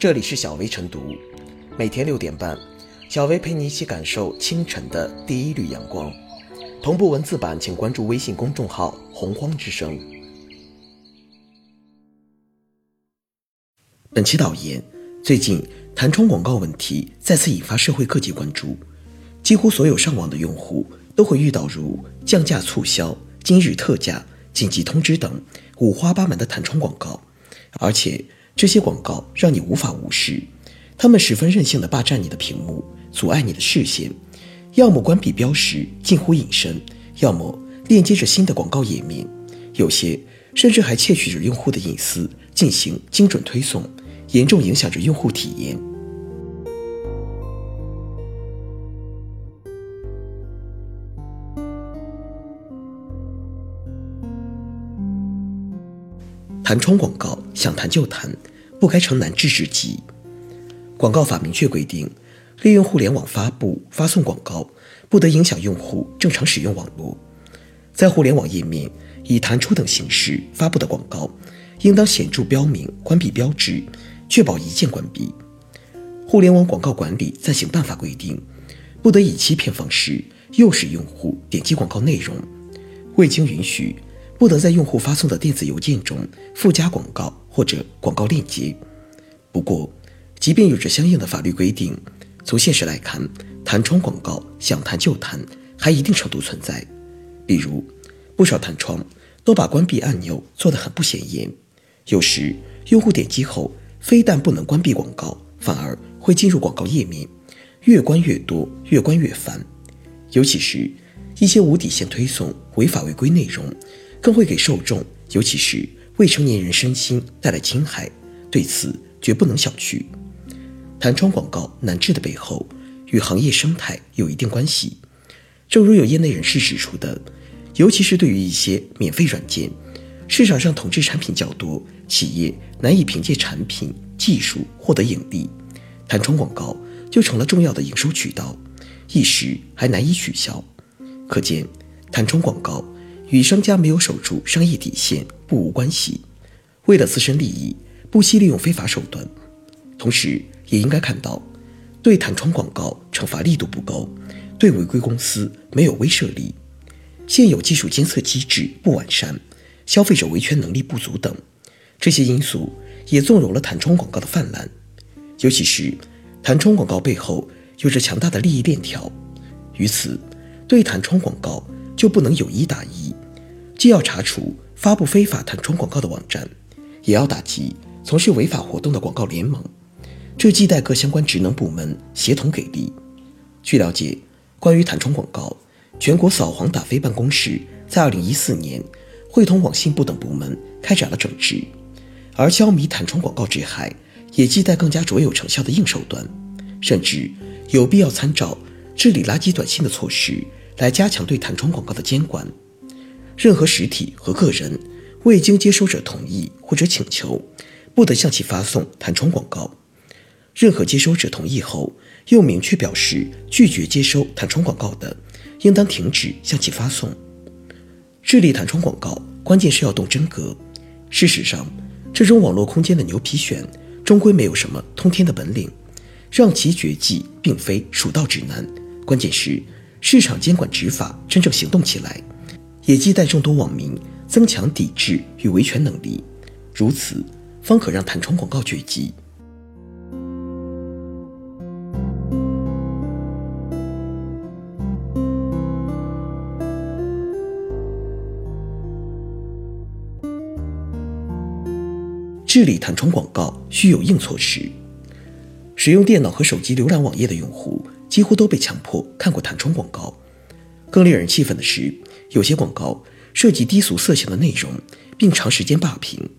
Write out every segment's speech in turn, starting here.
这里是小薇晨读，每天六点半，小薇陪你一起感受清晨的第一缕阳光。同步文字版，请关注微信公众号“洪荒之声”。本期导言：最近弹窗广告问题再次引发社会各界关注，几乎所有上网的用户都会遇到如降价促销、今日特价、紧急通知等五花八门的弹窗广告，而且。这些广告让你无法无视，他们十分任性的霸占你的屏幕，阻碍你的视线，要么关闭标识近乎隐身，要么链接着新的广告页面，有些甚至还窃取着用户的隐私进行精准推送，严重影响着用户体验。弹窗广告想弹就弹。不该成难治之疾。广告法明确规定，利用互联网发布、发送广告，不得影响用户正常使用网络。在互联网页面以弹出等形式发布的广告，应当显著标明关闭标志，确保一键关闭。互联网广告管理暂行办法规定，不得以欺骗方式诱使用户点击广告内容。未经允许，不得在用户发送的电子邮件中附加广告。或者广告链接。不过，即便有着相应的法律规定，从现实来看，弹窗广告想弹就弹，还一定程度存在。比如，不少弹窗都把关闭按钮做得很不显眼，有时用户点击后，非但不能关闭广告，反而会进入广告页面，越关越多，越关越烦。尤其是一些无底线推送、违法违规内容，更会给受众，尤其是。未成年人身心带来侵害，对此绝不能小觑。弹窗广告难治的背后，与行业生态有一定关系。正如有业内人士指出的，尤其是对于一些免费软件，市场上同质产品较多，企业难以凭借产品技术获得盈利，弹窗广告就成了重要的营收渠道，一时还难以取消。可见，弹窗广告。与商家没有守住商业底线不无关系，为了自身利益，不惜利用非法手段。同时，也应该看到，对弹窗广告惩罚力度不够，对违规公司没有威慑力，现有技术监测机制不完善，消费者维权能力不足等这些因素，也纵容了弹窗广告的泛滥。尤其是弹窗广告背后有着强大的利益链条，于此，对弹窗广告就不能有一打一。既要查处发布非法弹窗广告的网站，也要打击从事违法活动的广告联盟。这亟待各相关职能部门协同给力。据了解，关于弹窗广告，全国扫黄打非办公室在2014年会同网信部等部门开展了整治，而消弭弹窗广告之害，也亟待更加卓有成效的硬手段，甚至有必要参照治理垃圾短信的措施来加强对弹窗广告的监管。任何实体和个人未经接收者同意或者请求，不得向其发送弹窗广告。任何接收者同意后又明确表示拒绝接收弹窗广告的，应当停止向其发送。治理弹窗广告，关键是要动真格。事实上，这种网络空间的牛皮癣，终归没有什么通天的本领，让其绝迹并非蜀道指南。关键是市场监管执法真正行动起来。也亟待众多网民增强抵制与维权能力，如此方可让弹窗广告绝迹。治理弹窗广告需有硬措施。使用电脑和手机浏览网页的用户几乎都被强迫看过弹窗广告。更令人气愤的是，有些广告涉及低俗色情的内容，并长时间霸屏，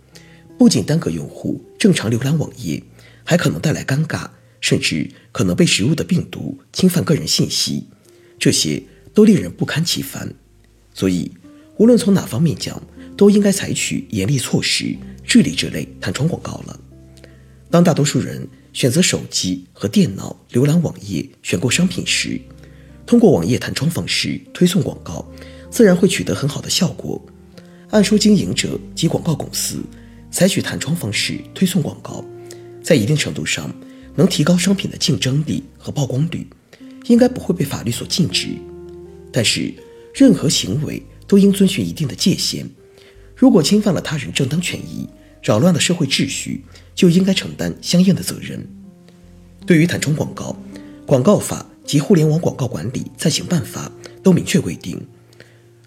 不仅耽搁用户正常浏览网页，还可能带来尴尬，甚至可能被植入的病毒侵犯个人信息，这些都令人不堪其烦。所以，无论从哪方面讲，都应该采取严厉措施治理这类弹窗广告了。当大多数人选择手机和电脑浏览网页、选购商品时，通过网页弹窗方式推送广告，自然会取得很好的效果。按说，经营者及广告公司采取弹窗方式推送广告，在一定程度上能提高商品的竞争力和曝光率，应该不会被法律所禁止。但是，任何行为都应遵循一定的界限。如果侵犯了他人正当权益，扰乱了社会秩序，就应该承担相应的责任。对于弹窗广告，广告法及互联网广告管理暂行办法都明确规定，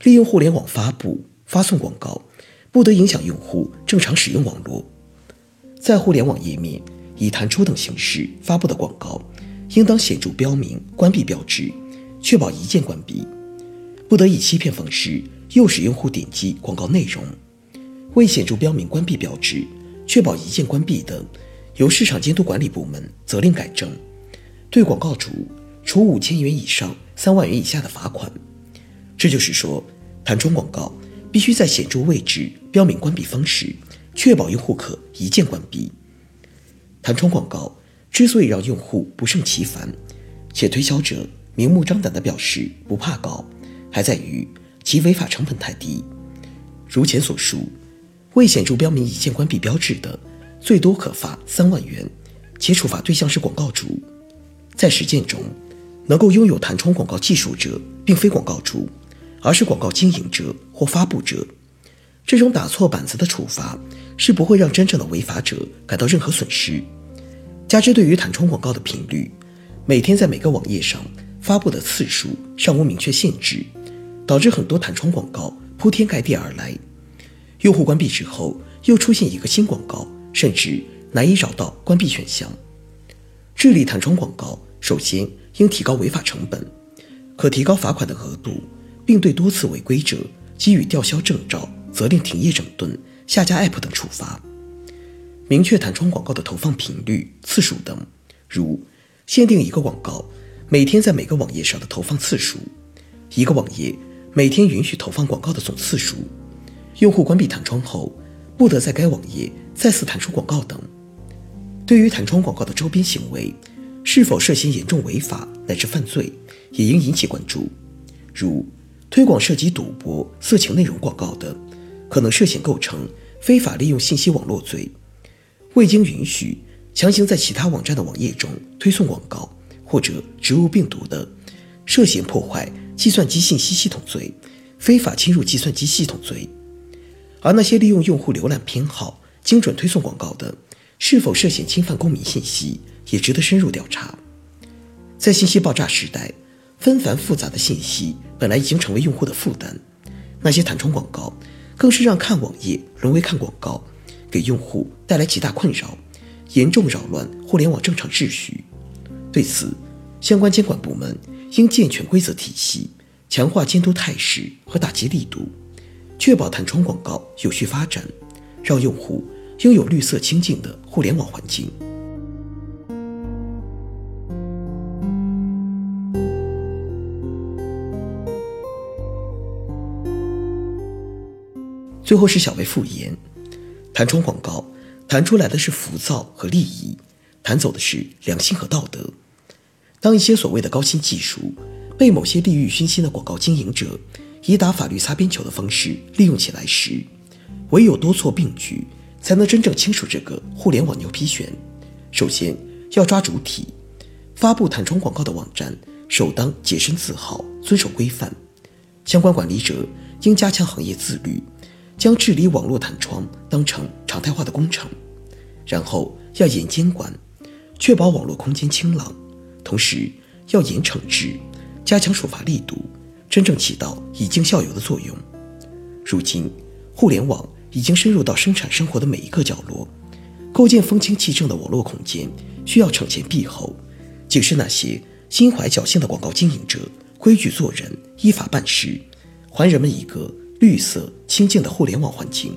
利用互联网发布、发送广告，不得影响用户正常使用网络。在互联网页面以弹出等形式发布的广告，应当显著标明关闭标志，确保一键关闭。不得以欺骗方式诱使用户点击广告内容。未显著标明关闭标志，确保一键关闭的，由市场监督管理部门责令改正，对广告主处五千元以上三万元以下的罚款。这就是说，弹窗广告必须在显著位置标明关闭方式，确保用户可一键关闭。弹窗广告之所以让用户不胜其烦，且推销者明目张胆地表示不怕告，还在于其违法成本太低。如前所述。未显著标明一键关闭标志的，最多可罚三万元，且处罚对象是广告主。在实践中，能够拥有弹窗广告技术者，并非广告主，而是广告经营者或发布者。这种打错板子的处罚，是不会让真正的违法者感到任何损失。加之对于弹窗广告的频率，每天在每个网页上发布的次数尚无明确限制，导致很多弹窗广告铺天盖地而来。用户关闭之后，又出现一个新广告，甚至难以找到关闭选项。治理弹窗广告，首先应提高违法成本，可提高罚款的额度，并对多次违规者给予吊销证照、责令停业整顿、下架 App 等处罚。明确弹窗广告的投放频率、次数等，如限定一个广告每天在每个网页上的投放次数，一个网页每天允许投放广告的总次数。用户关闭弹窗后，不得在该网页再次弹出广告等。对于弹窗广告的周边行为，是否涉嫌严重违法乃至犯罪，也应引起关注。如推广涉及赌博、色情内容广告的，可能涉嫌构成非法利用信息网络罪；未经允许强行在其他网站的网页中推送广告或者植入病毒的，涉嫌破坏计算机信息系统罪、非法侵入计算机系统罪。而那些利用用户浏览偏好精准推送广告的，是否涉嫌侵犯公民信息，也值得深入调查。在信息爆炸时代，纷繁复杂的信息本来已经成为用户的负担，那些弹窗广告更是让看网页沦为看广告，给用户带来极大困扰，严重扰乱互联网正常秩序。对此，相关监管部门应健全规则体系，强化监督态势和打击力度。确保弹窗广告有序发展，让用户拥有绿色清净的互联网环境。最后是小薇复言：弹窗广告弹出来的是浮躁和利益，弹走的是良心和道德。当一些所谓的高新技术被某些利欲熏心的广告经营者，以打法律擦边球的方式利用起来时，唯有多措并举，才能真正清楚这个互联网牛皮癣。首先要抓主体，发布弹窗广告的网站首当洁身自好，遵守规范。相关管理者应加强行业自律，将治理网络弹窗当成常态化的工程。然后要严监管，确保网络空间清朗，同时要严惩治，加强处罚力度。真正起到以儆效尤的作用。如今，互联网已经深入到生产生活的每一个角落，构建风清气正的网络空间，需要惩前毖后，警示那些心怀侥幸的广告经营者，规矩做人，依法办事，还人们一个绿色清净的互联网环境。